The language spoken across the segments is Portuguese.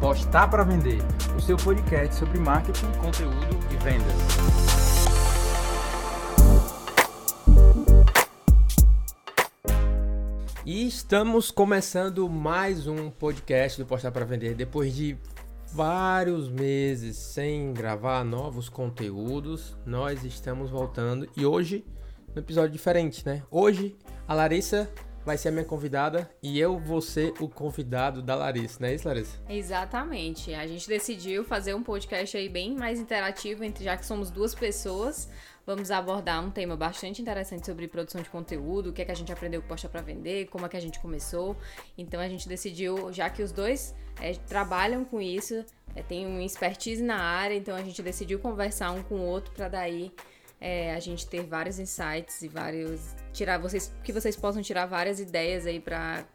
Postar para Vender, o seu podcast sobre marketing, conteúdo e vendas. E estamos começando mais um podcast do Postar para Vender depois de vários meses sem gravar novos conteúdos. Nós estamos voltando e hoje um episódio diferente, né? Hoje a Larissa vai ser a minha convidada e eu vou ser o convidado da Larissa, não é isso, Larissa? Exatamente. A gente decidiu fazer um podcast aí bem mais interativo, já que somos duas pessoas. Vamos abordar um tema bastante interessante sobre produção de conteúdo, o que é que a gente aprendeu com Posta para Vender, como é que a gente começou. Então a gente decidiu, já que os dois é, trabalham com isso, é, uma expertise na área, então a gente decidiu conversar um com o outro para daí é, a gente ter vários insights e vários tirar vocês que vocês possam tirar várias ideias aí para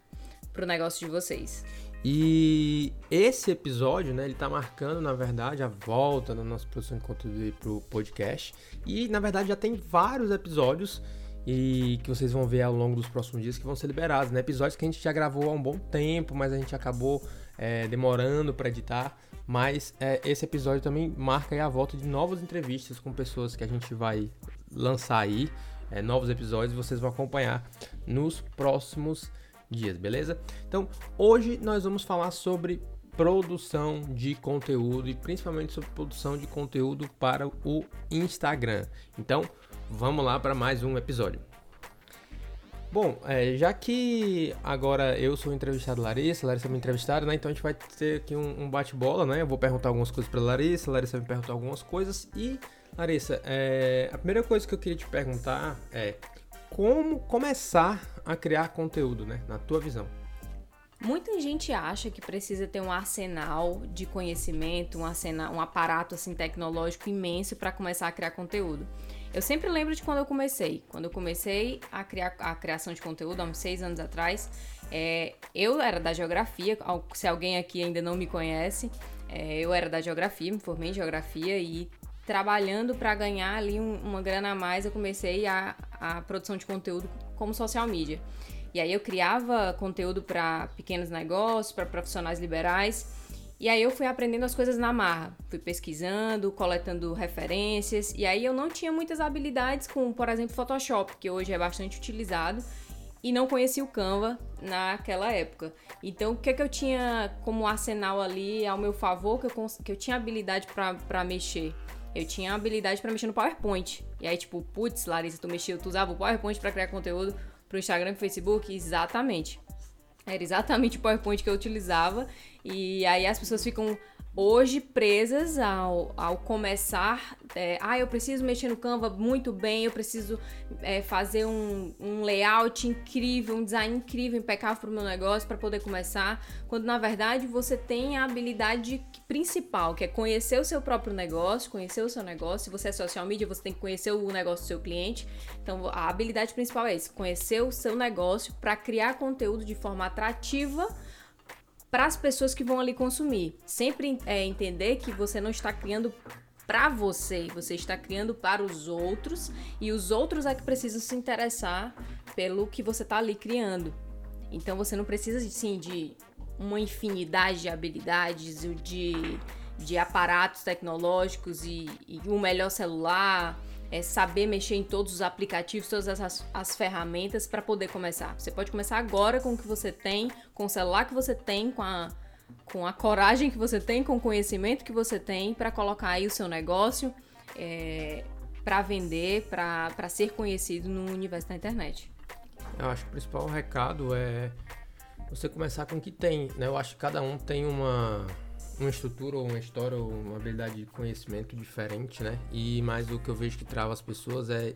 o negócio de vocês. E esse episódio, né, ele tá marcando, na verdade, a volta da nossa produção de conteúdo pro podcast. E, na verdade, já tem vários episódios e que vocês vão ver ao longo dos próximos dias que vão ser liberados, né? Episódios que a gente já gravou há um bom tempo, mas a gente acabou é, demorando para editar. Mas é, esse episódio também marca a volta de novas entrevistas com pessoas que a gente vai lançar aí, é, novos episódios, vocês vão acompanhar nos próximos dias, beleza? Então, hoje nós vamos falar sobre produção de conteúdo e principalmente sobre produção de conteúdo para o Instagram. Então, vamos lá para mais um episódio. Bom, é, já que agora eu sou entrevistado Larissa, Larissa é minha entrevistada, né? Então a gente vai ter aqui um, um bate-bola, né? Eu vou perguntar algumas coisas para Larissa, Larissa vai me perguntar algumas coisas. E, Larissa, é, a primeira coisa que eu queria te perguntar é como começar a criar conteúdo, né? Na tua visão. Muita gente acha que precisa ter um arsenal de conhecimento, um, arsenal, um aparato assim tecnológico imenso para começar a criar conteúdo. Eu sempre lembro de quando eu comecei. Quando eu comecei a criar a criação de conteúdo há uns seis anos atrás, é, eu era da geografia. Se alguém aqui ainda não me conhece, é, eu era da geografia, me formei em geografia e trabalhando para ganhar ali um, uma grana a mais, eu comecei a, a produção de conteúdo como social media. E aí eu criava conteúdo para pequenos negócios, para profissionais liberais. E aí eu fui aprendendo as coisas na marra, fui pesquisando, coletando referências, e aí eu não tinha muitas habilidades com, por exemplo, Photoshop, que hoje é bastante utilizado, e não conhecia o Canva naquela época. Então, o que, é que eu tinha como arsenal ali ao meu favor, que eu, que eu tinha habilidade para mexer? Eu tinha habilidade para mexer no PowerPoint. E aí, tipo, putz, Larissa, tu mexia, tu usava o PowerPoint para criar conteúdo pro Instagram e Facebook? Exatamente. Era exatamente o PowerPoint que eu utilizava. E aí as pessoas ficam hoje presas ao, ao começar. É, ah, eu preciso mexer no Canva muito bem, eu preciso é, fazer um, um layout incrível, um design incrível, impecável para o meu negócio para poder começar. Quando na verdade você tem a habilidade principal, que é conhecer o seu próprio negócio, conhecer o seu negócio. Se você é social media, você tem que conhecer o negócio do seu cliente. Então a habilidade principal é isso: conhecer o seu negócio para criar conteúdo de forma atrativa para as pessoas que vão ali consumir. Sempre é, entender que você não está criando para você, você está criando para os outros e os outros é que precisam se interessar pelo que você está ali criando. Então você não precisa sim de uma infinidade de habilidades, de, de aparatos tecnológicos e, e um melhor celular é saber mexer em todos os aplicativos, todas as, as ferramentas para poder começar. Você pode começar agora com o que você tem, com o celular que você tem, com a, com a coragem que você tem, com o conhecimento que você tem para colocar aí o seu negócio é, para vender, para ser conhecido no universo da internet. Eu acho que o principal recado é você começar com o que tem, né? Eu acho que cada um tem uma uma estrutura ou uma história ou uma habilidade de conhecimento diferente, né? E mais o que eu vejo que trava as pessoas é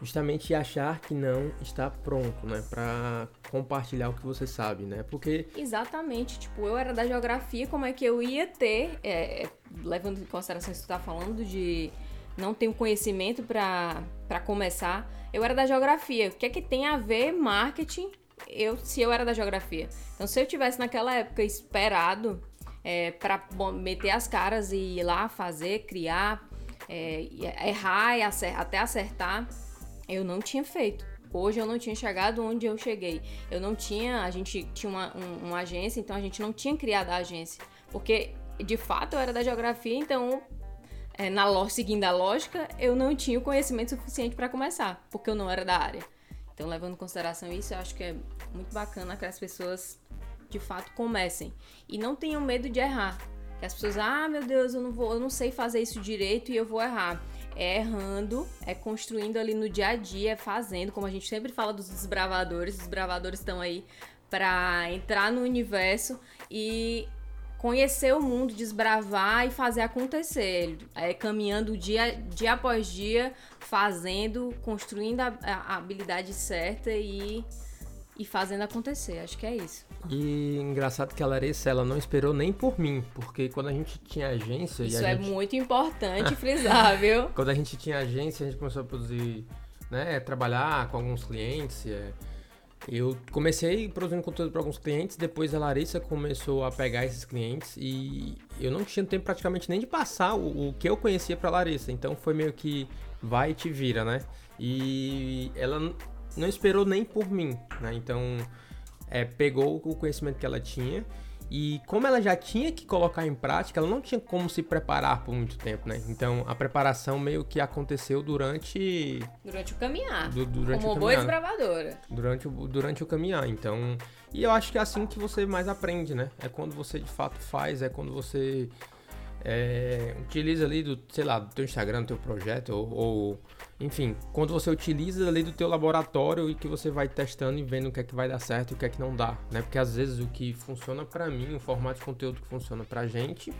justamente achar que não está pronto, né, para compartilhar o que você sabe, né? Porque exatamente, tipo, eu era da geografia, como é que eu ia ter, é, levando em consideração que tu tá falando de não um conhecimento para começar, eu era da geografia. O que é que tem a ver marketing? Eu, se eu era da geografia. Então, se eu tivesse naquela época esperado é, para meter as caras e ir lá fazer, criar, é, errar e até acertar, eu não tinha feito. hoje eu não tinha chegado onde eu cheguei. Eu não tinha, a gente tinha uma, um, uma agência, então a gente não tinha criado a agência. Porque, de fato, eu era da geografia, então, é, na, seguindo a lógica, eu não tinha o conhecimento suficiente para começar, porque eu não era da área. Então, levando em consideração isso, eu acho que é muito bacana que as pessoas, de fato, comecem. E não tenham medo de errar. Que as pessoas, ah, meu Deus, eu não vou, eu não sei fazer isso direito e eu vou errar é errando, é construindo ali no dia a dia, é fazendo, como a gente sempre fala dos desbravadores, os desbravadores estão aí para entrar no universo e conhecer o mundo, desbravar e fazer acontecer, é, caminhando dia, dia após dia, fazendo, construindo a, a habilidade certa e e fazendo acontecer. Acho que é isso. E engraçado que a Larissa, ela não esperou nem por mim, porque quando a gente tinha agência... Isso é gente... muito importante frisar, viu? quando a gente tinha agência, a gente começou a produzir, né, trabalhar com alguns clientes, é... Eu comecei produzindo conteúdo para alguns clientes, depois a Larissa começou a pegar esses clientes e eu não tinha tempo praticamente nem de passar o, o que eu conhecia para Larissa, então foi meio que vai e te vira, né? E ela não esperou nem por mim, né? Então, é, pegou o conhecimento que ela tinha e como ela já tinha que colocar em prática, ela não tinha como se preparar por muito tempo, né? Então a preparação meio que aconteceu durante. Durante o caminhar. Du durante como o boa desbravadora. Durante o, durante o caminhar. Então. E eu acho que é assim que você mais aprende, né? É quando você de fato faz, é quando você é, utiliza ali do, sei lá, do teu Instagram, do teu projeto, ou, ou, enfim, quando você utiliza ali do teu laboratório e que você vai testando e vendo o que é que vai dar certo e o que é que não dá, né? Porque às vezes o que funciona para mim, o formato de conteúdo que funciona pra gente,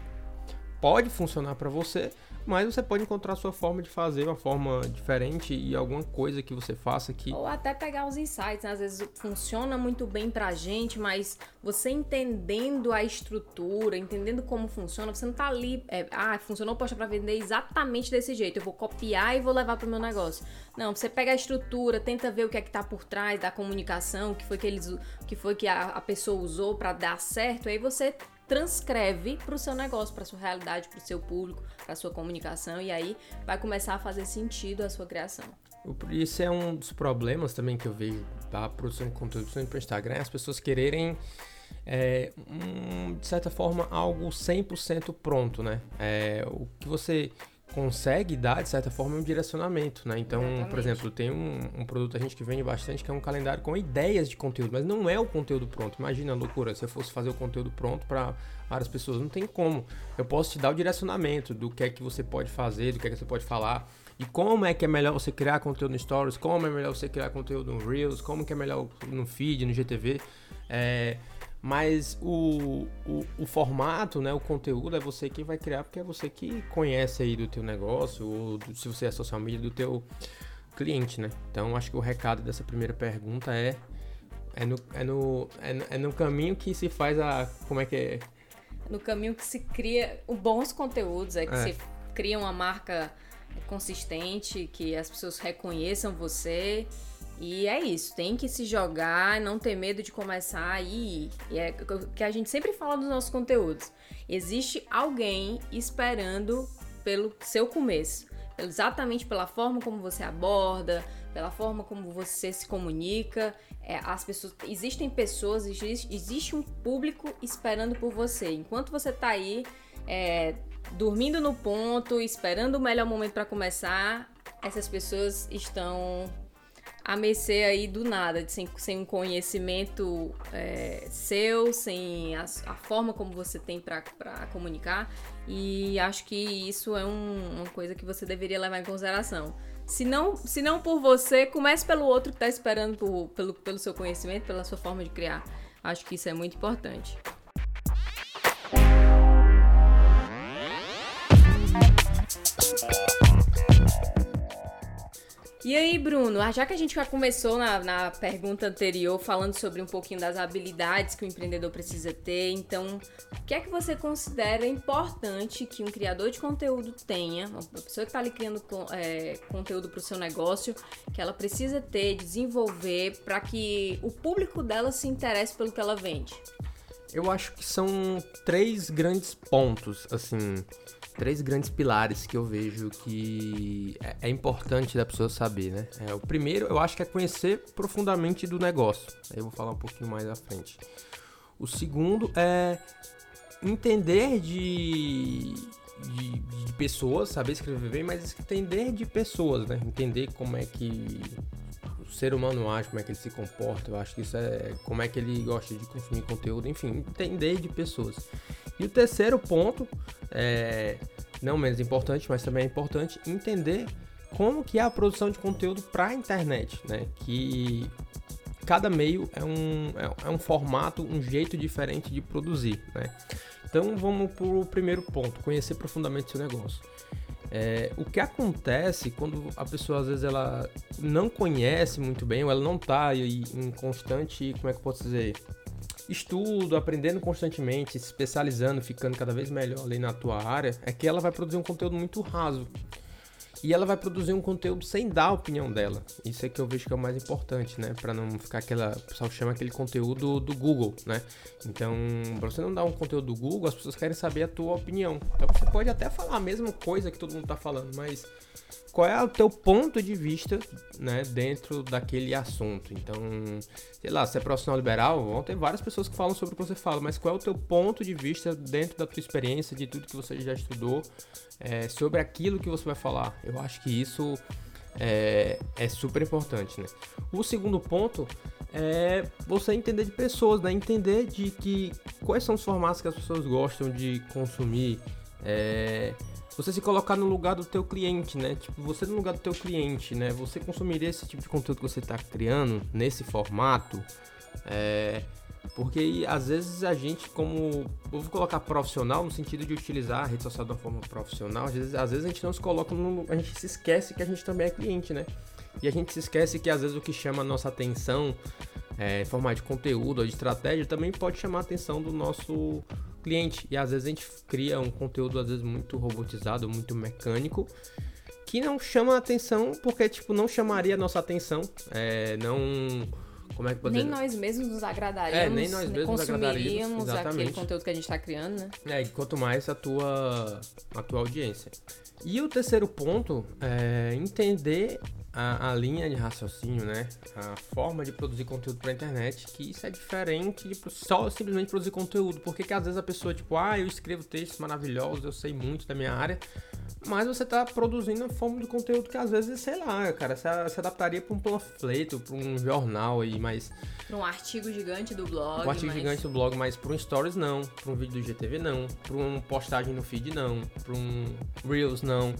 pode funcionar para você, mas você pode encontrar sua forma de fazer, uma forma diferente e alguma coisa que você faça que. Ou até pegar os insights, né? às vezes funciona muito bem pra gente, mas você entendendo a estrutura, entendendo como funciona, você não tá ali, é, ah, funcionou poxa pra vender exatamente desse jeito, eu vou copiar e vou levar pro meu negócio. Não, você pega a estrutura, tenta ver o que é que tá por trás da comunicação, o que foi que eles, que foi que a, a pessoa usou para dar certo, aí você transcreve para o seu negócio, para sua realidade, para o seu público, para sua comunicação e aí vai começar a fazer sentido a sua criação. Isso é um dos problemas também que eu vejo da produção de conteúdo, para o Instagram, as pessoas quererem é, um, de certa forma algo 100% pronto, né? É, o que você consegue dar, de certa forma, um direcionamento, né? Então, Exatamente. por exemplo, tem um, um, produto a gente que vende bastante que é um calendário com ideias de conteúdo, mas não é o conteúdo pronto. Imagina a loucura, se eu fosse fazer o conteúdo pronto para várias pessoas, não tem como. Eu posso te dar o direcionamento do que é que você pode fazer, do que é que você pode falar, e como é que é melhor você criar conteúdo no Stories, como é melhor você criar conteúdo no Reels, como que é melhor no feed, no GTV. É, mas o, o, o, formato, né, o conteúdo é você quem vai criar, porque é você que conhece aí do teu negócio, ou do, se você é social media, do teu cliente, né? Então, acho que o recado dessa primeira pergunta é é no, é no, é no, é no caminho que se faz a... como é que é? No caminho que se cria bons conteúdos, é que é. se cria uma marca consistente, que as pessoas reconheçam você e é isso, tem que se jogar, não ter medo de começar aí. E é o que a gente sempre fala nos nossos conteúdos. Existe alguém esperando pelo seu começo. Exatamente pela forma como você aborda, pela forma como você se comunica. É, as pessoas, existem pessoas, existe, existe um público esperando por você. Enquanto você tá aí é, dormindo no ponto, esperando o melhor momento para começar, essas pessoas estão a mercê aí do nada, sem, sem um conhecimento é, seu, sem a, a, forma como você tem para comunicar. E acho que isso é um, uma coisa que você deveria levar em consideração. Se não, se não por você, comece pelo outro que está esperando por, pelo, pelo seu conhecimento, pela sua forma de criar. Acho que isso é muito importante. E aí, Bruno, ah, já que a gente já começou na, na pergunta anterior falando sobre um pouquinho das habilidades que o empreendedor precisa ter, então, o que é que você considera importante que um criador de conteúdo tenha, uma pessoa que está ali criando é, conteúdo para o seu negócio, que ela precisa ter, desenvolver, para que o público dela se interesse pelo que ela vende? Eu acho que são três grandes pontos, assim. Três grandes pilares que eu vejo que é, é importante da pessoa saber, né? É, o primeiro, eu acho que é conhecer profundamente do negócio. Aí eu vou falar um pouquinho mais à frente. O segundo é entender de, de, de, pessoas, saber escrever bem, mas entender de pessoas, né? Entender como é que o ser humano age, como é que ele se comporta. Eu acho que isso é como é que ele gosta de consumir conteúdo, enfim, entender de pessoas. E o terceiro ponto, é, não menos importante, mas também é importante entender como que é a produção de conteúdo para a internet, né? Que cada meio é um, é, é, um formato, um jeito diferente de produzir, né? Então vamos para o primeiro ponto, conhecer profundamente seu negócio. É, o que acontece quando a pessoa às vezes ela não conhece muito bem, ou ela não está em constante, como é que eu posso dizer, estudo, aprendendo constantemente, se especializando, ficando cada vez melhor ali na tua área, é que ela vai produzir um conteúdo muito raso e ela vai produzir um conteúdo sem dar a opinião dela. Isso é que eu vejo que é o mais importante, né? Para não ficar aquela. O pessoal chama aquele conteúdo do Google, né? Então, para você não dar um conteúdo do Google, as pessoas querem saber a tua opinião. Então, você pode até falar a mesma coisa que todo mundo tá falando, mas qual é o teu ponto de vista, né, dentro daquele assunto. Então, sei lá, se é profissional liberal, vão ter várias pessoas que falam sobre o que você fala, mas qual é o teu ponto de vista dentro da tua experiência, de tudo que você já estudou, é, sobre aquilo que você vai falar. Eu acho que isso é, é super importante, né? O segundo ponto é você entender de pessoas, né? Entender de que quais são os formatos que as pessoas gostam de consumir. É, você se colocar no lugar do teu cliente, né? Tipo, você no lugar do teu cliente, né? Você consumiria esse tipo de conteúdo que você está criando nesse formato? É, porque às vezes a gente, como. Eu vou colocar profissional no sentido de utilizar a rede social de uma forma profissional, às vezes, às vezes a gente não se coloca no. A gente se esquece que a gente também é cliente, né? E a gente se esquece que às vezes o que chama a nossa atenção é, em forma de conteúdo ou de estratégia também pode chamar a atenção do nosso cliente. E às vezes a gente cria um conteúdo às vezes muito robotizado, muito mecânico, que não chama a atenção porque tipo não chamaria a nossa atenção, é, não como é que pode nem nós mesmos nos agradaríamos, é, nem nós mesmos consumiríamos aquele conteúdo que a gente está criando, né? É, e quanto mais a tua, a tua audiência. E o terceiro ponto é entender a, a, linha de raciocínio, né? A forma de produzir conteúdo para internet, que isso é diferente de só simplesmente produzir conteúdo. Porque que às vezes a pessoa, tipo, ah, eu escrevo textos maravilhosos, eu sei muito da minha área, mas você está produzindo forma de conteúdo que às vezes, sei lá, cara, se, se adaptaria para um panfleto, para um jornal aí, mas. Para um artigo gigante do blog. Um artigo mas... gigante do blog, mas para um stories não, para um vídeo do GTV não, para uma postagem no feed não, para um Reels não.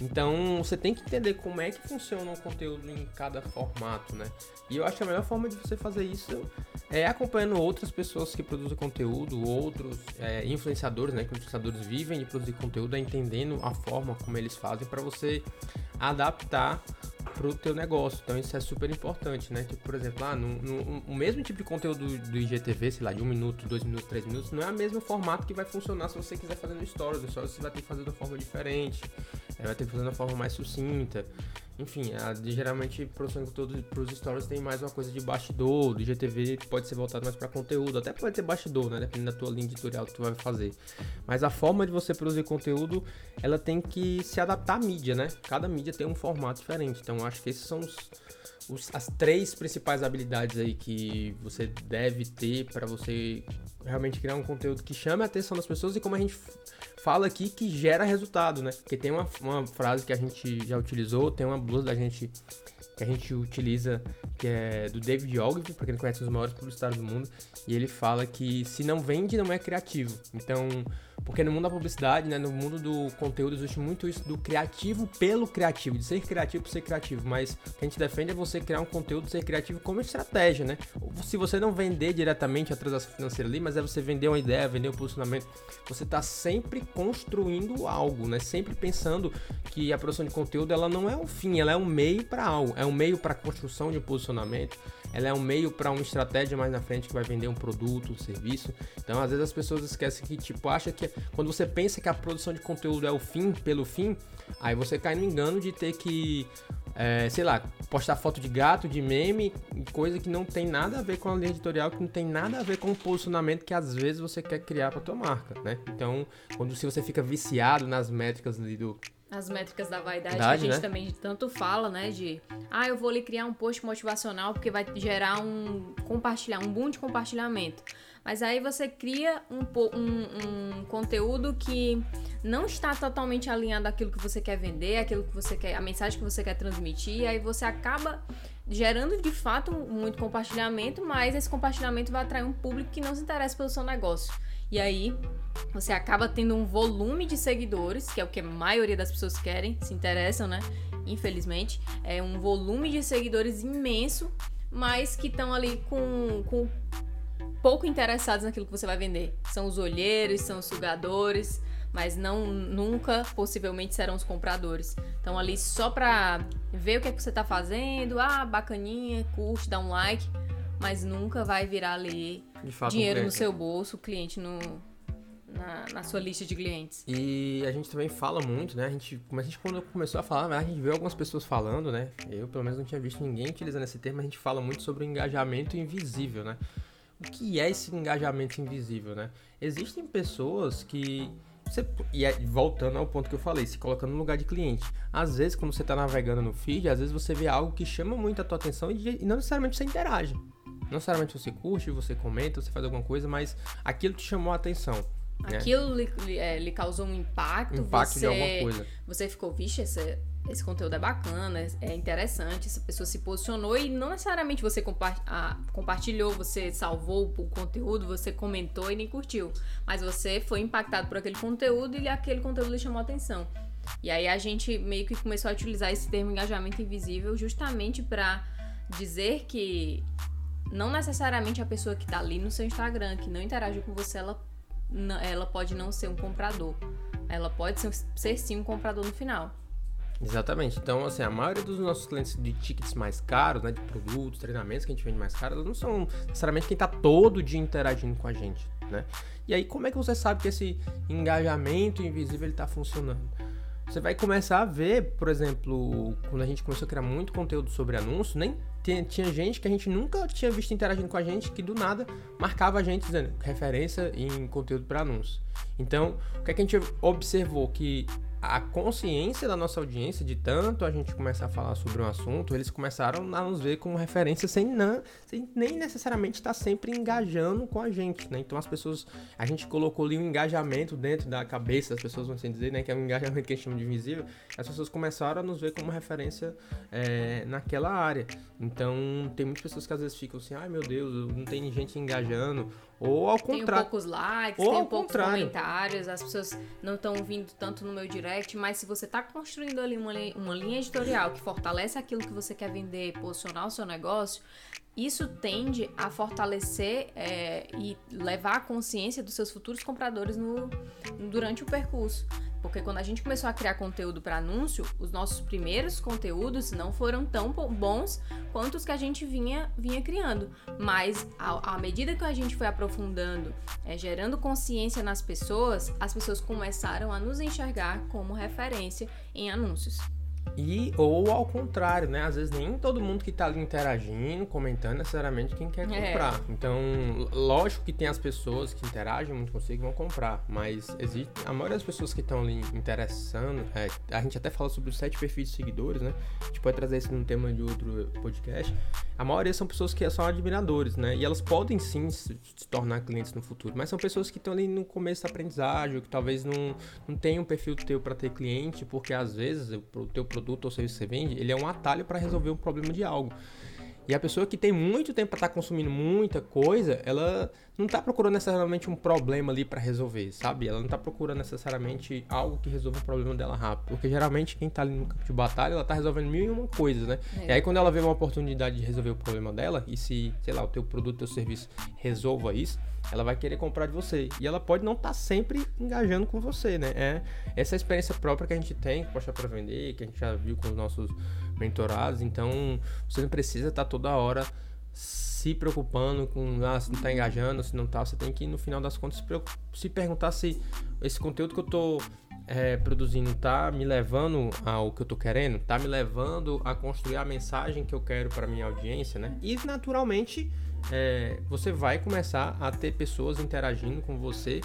Então você tem que entender como é que funciona o conteúdo em cada formato, né? E eu acho que a melhor forma de você fazer isso é acompanhando outras pessoas que produzem conteúdo, outros é, influenciadores, né? Que influenciadores vivem de produzir conteúdo, é entendendo a forma como eles fazem para você adaptar para o teu negócio. Então isso é super importante, né? Tipo, por exemplo, ah, no, no, o mesmo tipo de conteúdo do IGTV, sei lá, de um minuto, dois minutos, três minutos, não é o mesmo formato que vai funcionar se você quiser fazer no Stories. No Stories você vai ter que fazer de uma forma diferente, vai ter que fazer de uma forma mais sucinta. Enfim, a, geralmente produção de para os stories tem mais uma coisa de bastidor, do IGTV pode ser voltado mais para conteúdo, até pode ter bastidor, né, dependendo da tua linha editorial que tu vai fazer. Mas a forma de você produzir conteúdo, ela tem que se adaptar à mídia, né? Cada mídia tem um formato diferente. Então acho que esses são os, os, as três principais habilidades aí que você deve ter para você realmente criar um conteúdo que chame a atenção das pessoas e como a gente fala aqui que gera resultado, né? Porque tem uma, uma frase que a gente já utilizou, tem uma blusa da gente que a gente utiliza, que é do David Ogilvy, para quem conhece os maiores publicitários do mundo, e ele fala que se não vende, não é criativo. Então, porque no mundo da publicidade, né, no mundo do conteúdo, existe muito isso do criativo pelo criativo, de ser criativo por ser criativo. Mas o que a gente defende é você criar um conteúdo, ser criativo como estratégia, né? Se você não vender diretamente a transação financeira ali, mas é você vender uma ideia, vender um posicionamento, você está sempre construindo algo, né? Sempre pensando que a produção de conteúdo ela não é um fim, ela é um meio para algo, é um meio para a construção de um posicionamento, ela é um meio para uma estratégia mais na frente que vai vender um produto, um serviço. Então, às vezes as pessoas esquecem que, tipo, acha que quando você pensa que a produção de conteúdo é o fim pelo fim, aí você cai no engano de ter que é, sei lá, postar foto de gato, de meme, coisa que não tem nada a ver com a linha editorial, que não tem nada a ver com o posicionamento que às vezes você quer criar para tua marca, né? Então, quando se você fica viciado nas métricas do as métricas da vaidade, Verdade, que a gente né? também tanto fala, né? De ah, eu vou lhe criar um post motivacional porque vai gerar um compartilhar, um boom de compartilhamento. Mas aí você cria um, um, um conteúdo que não está totalmente alinhado àquilo que você quer vender, aquilo que você quer, a mensagem que você quer transmitir, e aí você acaba gerando de fato muito compartilhamento, mas esse compartilhamento vai atrair um público que não se interessa pelo seu negócio. E aí você acaba tendo um volume de seguidores, que é o que a maioria das pessoas querem, se interessam, né? Infelizmente, é um volume de seguidores imenso, mas que estão ali com, com pouco interessados naquilo que você vai vender. São os olheiros, são os sugadores, mas não nunca possivelmente serão os compradores. Então ali só pra ver o que é que você tá fazendo, ah, bacaninha, curte, dá um like, mas nunca vai virar ali dinheiro um no seu bolso, cliente no na, sua lista de clientes. E a gente também fala muito, né? A gente, a gente quando começou a falar, a gente viu algumas pessoas falando, né? Eu pelo menos não tinha visto ninguém utilizando esse termo, a gente fala muito sobre o engajamento invisível, né? o que é esse engajamento invisível, né? Existem pessoas que você, e é, voltando ao ponto que eu falei, se colocando no lugar de cliente. Às vezes, quando você está navegando no feed, às vezes você vê algo que chama muito a tua atenção e, e não necessariamente você interage. Não necessariamente você curte, você comenta, você faz alguma coisa, mas aquilo te chamou a atenção. Né? Aquilo lhe, lhe, é, lhe, causou um impacto. Impacto você, de alguma coisa. Você ficou, vixe, essa, esse conteúdo é bacana, é interessante, essa pessoa se posicionou e não necessariamente você compa ah, compartilhou, você salvou o conteúdo, você comentou e nem curtiu, mas você foi impactado por aquele conteúdo e aquele conteúdo lhe chamou a atenção. E aí a gente meio que começou a utilizar esse termo engajamento invisível justamente para dizer que não necessariamente a pessoa que está ali no seu Instagram, que não interage com você, ela, ela pode não ser um comprador. Ela pode ser, ser sim um comprador no final. Exatamente. Então, assim, a maioria dos nossos clientes de tickets mais caros, né, de produtos, treinamentos que a gente vende mais caros, não são necessariamente quem está todo dia interagindo com a gente, né? E aí, como é que você sabe que esse engajamento invisível está funcionando? Você vai começar a ver, por exemplo, quando a gente começou a criar muito conteúdo sobre anúncio, nem tinha, gente que a gente nunca tinha visto interagindo com a gente que do nada marcava a gente dizendo referência em conteúdo para anúncio. Então, o que, é que a gente observou? Que a consciência da nossa audiência, de tanto a gente começar a falar sobre um assunto, eles começaram a nos ver como referência sem, não, sem nem necessariamente estar sempre engajando com a gente, né? Então as pessoas, a gente colocou ali um engajamento dentro da cabeça das pessoas, vamos assim dizer, né? Que é um engajamento que a gente chama de invisível. As pessoas começaram a nos ver como referência é, naquela área. Então tem muitas pessoas que às vezes ficam assim, ai meu Deus, não tem gente engajando, ou ao contrário. Tem poucos likes, ou tem poucos contrário. comentários, as pessoas não estão vindo tanto no meu direct, mas se você está construindo ali uma, uma linha editorial que fortalece aquilo que você quer vender, posicionar o seu negócio, isso tende a fortalecer é, e levar a consciência dos seus futuros compradores no, durante o percurso. Porque quando a gente começou a criar conteúdo para anúncio, os nossos primeiros conteúdos não foram tão bons quanto os que a gente vinha, vinha criando. Mas à, medida que a gente foi aprofundando, é, gerando consciência nas pessoas, as pessoas começaram a nos enxergar como referência em anúncios. E, ou ao contrário, né? Às vezes nem todo mundo que tá ali interagindo, comentando, necessariamente quem quer é. comprar. É. Então, lógico que tem as pessoas que interagem muito que vão comprar, mas existe a maioria das pessoas que estão ali interessando, é, a gente até fala sobre os sete perfis de seguidores, né? A gente pode trazer isso num tema de outro podcast. A maioria são pessoas que são admiradores, né? E elas podem sim se, se tornar clientes no futuro, mas são pessoas que estão ali no começo da aprendizagem, que talvez não, não tenham um perfil teu para ter cliente, porque às vezes o teu produto ou serviço que você vende, ele é um atalho para resolver um problema de algo. E a pessoa que tem muito tempo para estar tá consumindo muita coisa, ela não está procurando necessariamente um problema ali para resolver, sabe? Ela não está procurando necessariamente algo que resolva o problema dela rápido. Porque geralmente quem está ali no campo de batalha, ela está resolvendo mil e uma coisas, né? É. E aí quando ela vê uma oportunidade de resolver o problema dela, e se, sei lá, o teu produto, o teu serviço resolva isso, ela vai querer comprar de você. E ela pode não estar tá sempre engajando com você, né? É essa experiência própria que a gente tem, que pode para vender, que a gente já viu com os nossos mentorados. Então, você não precisa estar tá toda hora se preocupando com ah, se não está engajando, se não está. Você tem que, no final das contas, se, perguntar se esse conteúdo que eu estou é, produzindo tá me levando ao que eu tô querendo, tá me levando a construir a mensagem que eu quero para minha audiência, né? E naturalmente é, você vai começar a ter pessoas interagindo com você.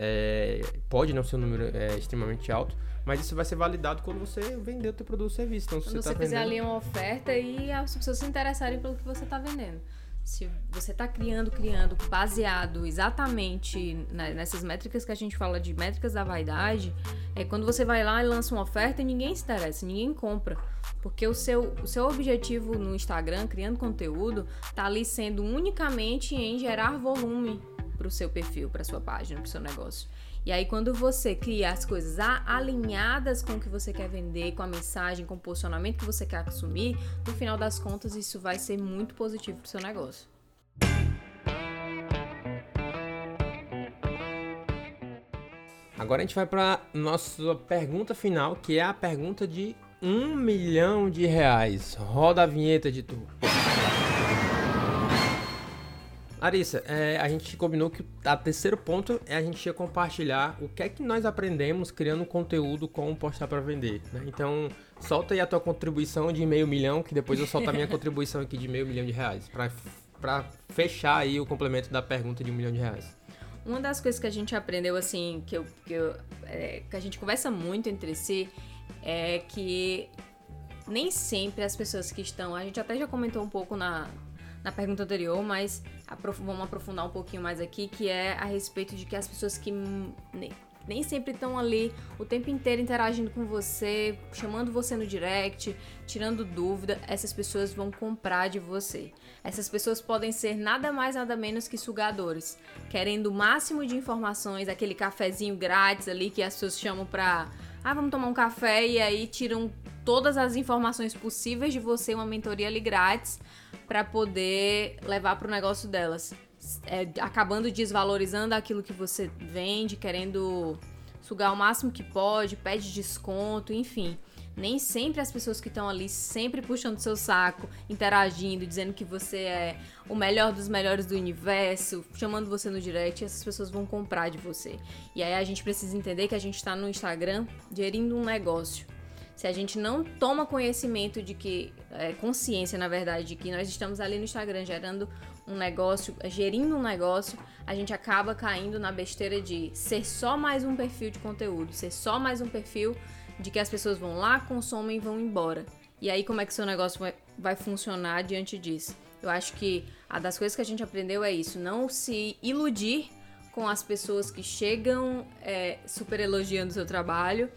É, pode não ser um número é, extremamente alto, mas isso vai ser validado quando você vender o seu produto ou serviço. Então, quando você, você tá fizer vendendo... ali uma oferta e as pessoas se interessarem pelo que você está vendendo. Se você está criando, criando, baseado exatamente nessas métricas que a gente fala de métricas da vaidade, é quando você vai lá e lança uma oferta e ninguém se interessa, ninguém compra. Porque o seu, o seu objetivo no Instagram, criando conteúdo, tá ali sendo unicamente em gerar volume para o seu perfil, para sua página, para o seu negócio. E aí, quando você cria as coisas alinhadas com o que você quer vender, com a mensagem, com o posicionamento que você quer assumir, no final das contas, isso vai ser muito positivo para o seu negócio. Agora a gente vai para nossa pergunta final, que é a pergunta de um milhão de reais. Roda a vinheta de tu. Larissa, é, a gente combinou que o terceiro ponto é a gente ia compartilhar o que é que nós aprendemos criando conteúdo com postar para vender. Né? Então, solta aí a tua contribuição de meio milhão, que depois eu solto a minha contribuição aqui de meio milhão de reais, para fechar aí o complemento da pergunta de um milhão de reais. Uma das coisas que a gente aprendeu, assim, que, eu, que, eu, é, que a gente conversa muito entre si, é que nem sempre as pessoas que estão. A gente até já comentou um pouco na, na pergunta anterior, mas aprof vamos aprofundar um pouquinho mais aqui, que é a respeito de que as pessoas que nem, nem sempre estão ali o tempo inteiro interagindo com você, chamando você no direct, tirando dúvida, essas pessoas vão comprar de você. Essas pessoas podem ser nada mais nada menos que sugadores, querendo o máximo de informações, aquele cafezinho grátis ali que as pessoas chamam pra ah, vamos tomar um café e aí tiram todas as informações possíveis de você, uma mentoria ali grátis para poder levar para o negócio delas. É, acabando desvalorizando aquilo que você vende, querendo sugar o máximo que pode, pede desconto, enfim. Nem sempre as pessoas que estão ali sempre puxando seu saco, interagindo, dizendo que você é o melhor dos melhores do universo, chamando você no direct, essas pessoas vão comprar de você. E aí a gente precisa entender que a gente está no Instagram gerindo um negócio se a gente não toma conhecimento de que, é, consciência na verdade, de que nós estamos ali no Instagram gerando um negócio, gerindo um negócio, a gente acaba caindo na besteira de ser só mais um perfil de conteúdo, ser só mais um perfil de que as pessoas vão lá, consomem e vão embora. E aí, como é que seu negócio vai, vai funcionar diante disso? Eu acho que a das coisas que a gente aprendeu é isso: não se iludir com as pessoas que chegam é, super elogiando o seu trabalho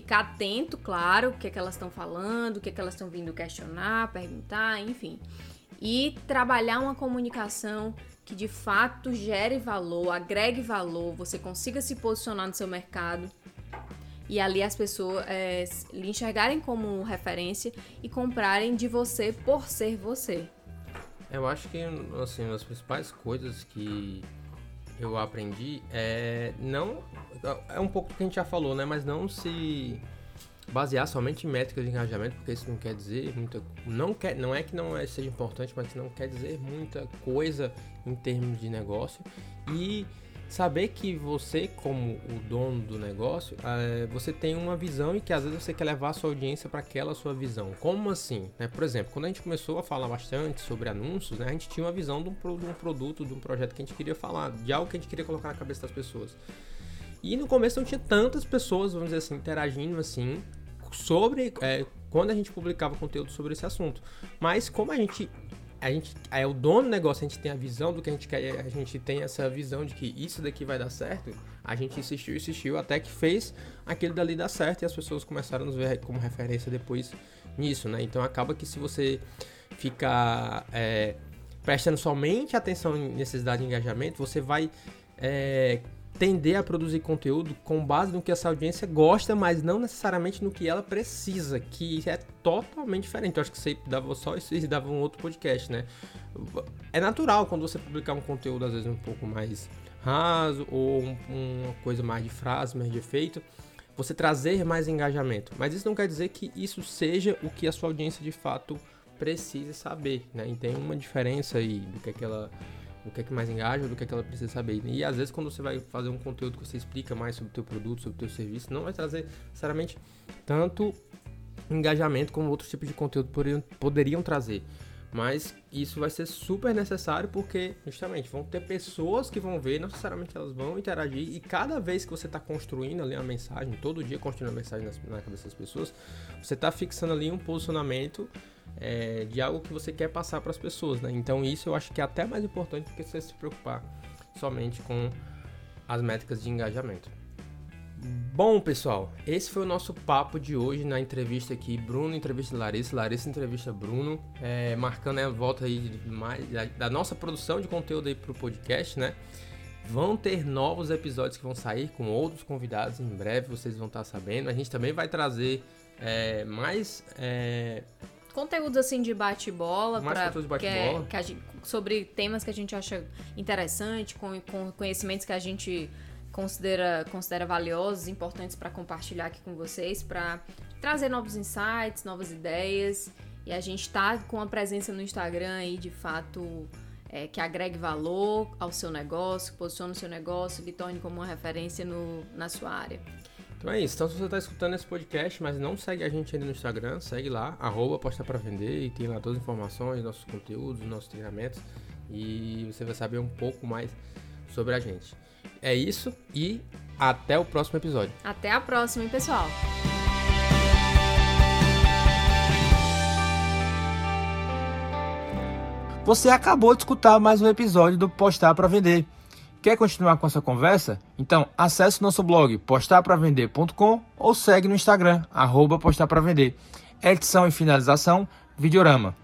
ficar atento, claro, o que, é que elas estão falando, o que, é que elas estão vindo questionar, perguntar, enfim. E trabalhar uma comunicação que de fato gere valor, agregue valor, você consiga se posicionar no seu mercado e ali as pessoas é, lhe enxergarem como referência e comprarem de você por ser você. Eu acho que assim, das principais coisas que eu aprendi é não é um pouco do que a gente já falou, né? Mas não se basear somente em métricas de engajamento, porque isso não quer dizer muita não quer não é que não é, seja importante, mas não quer dizer muita coisa em termos de negócio e saber que você como o dono do negócio é, você tem uma visão e que às vezes você quer levar a sua audiência para aquela sua visão como assim né? por exemplo quando a gente começou a falar bastante sobre anúncios né, a gente tinha uma visão de um, de um produto de um projeto que a gente queria falar de algo que a gente queria colocar na cabeça das pessoas e no começo não tinha tantas pessoas, vamos dizer assim, interagindo assim sobre é, quando a gente publicava conteúdo sobre esse assunto. Mas como a gente a gente é o dono do negócio, a gente tem a visão do que a gente quer, a gente tem essa visão de que isso daqui vai dar certo, a gente insistiu, insistiu até que fez aquele dali dar certo e as pessoas começaram a nos ver como referência depois nisso, né? Então acaba que se você ficar é, prestando somente atenção em necessidade de engajamento, você vai é, tender a produzir conteúdo com base no que essa audiência gosta, mas não necessariamente no que ela precisa, que é totalmente diferente. Eu acho que você dava só isso e dava um outro podcast, né? É natural quando você publicar um conteúdo às vezes um pouco mais raso ou um, uma coisa mais de frase, mais de efeito, você trazer mais engajamento. Mas isso não quer dizer que isso seja o que a sua audiência de fato precisa saber, né? E tem uma diferença aí do que aquela o que é que mais engaja, do que é que ela precisa saber. E às vezes quando você vai fazer um conteúdo que você explica mais sobre o teu produto, sobre o teu serviço, não vai trazer necessariamente tanto engajamento como outros tipos de conteúdo poderiam, poderiam trazer. Mas isso vai ser super necessário porque, justamente, vão ter pessoas que vão ver, não necessariamente elas vão interagir, e cada vez que você está construindo ali uma mensagem, todo dia construindo uma mensagem na cabeça das pessoas, você está fixando ali um posicionamento é, de algo que você quer passar para as pessoas, né? Então, isso eu acho que é até mais importante do que você se preocupar somente com as métricas de engajamento. Bom, pessoal, esse foi o nosso papo de hoje na entrevista aqui. Bruno entrevista Larissa, Larissa entrevista Bruno, é, marcando a volta aí mais, da, da, nossa produção de conteúdo aí pro podcast, né? Vão ter novos episódios que vão sair com outros convidados em breve, vocês vão estar sabendo. A gente também vai trazer é, mais é, conteúdos assim de bate-bola para bate é, sobre temas que a gente acha interessante, com, com conhecimentos que a gente considera, considera valiosos, importantes para compartilhar aqui com vocês, para trazer novos insights, novas ideias. E a gente está com a presença no Instagram aí, de fato, é, que agregue valor ao seu negócio, posicione o seu negócio, lhe torne como uma referência no, na sua área. Então é isso. Então se você está escutando esse podcast, mas não segue a gente ainda no Instagram, segue lá, arroba posta para vender e tem lá todas as informações, nossos conteúdos, nossos treinamentos e você vai saber um pouco mais sobre a gente. É isso e até o próximo episódio. Até a próxima, hein, pessoal? Você acabou de escutar mais um episódio do Postar para Vender. Quer continuar com essa conversa? Então acesse nosso blog postarpravender.com ou segue no Instagram, arroba postar para vender. Edição e finalização, Videorama.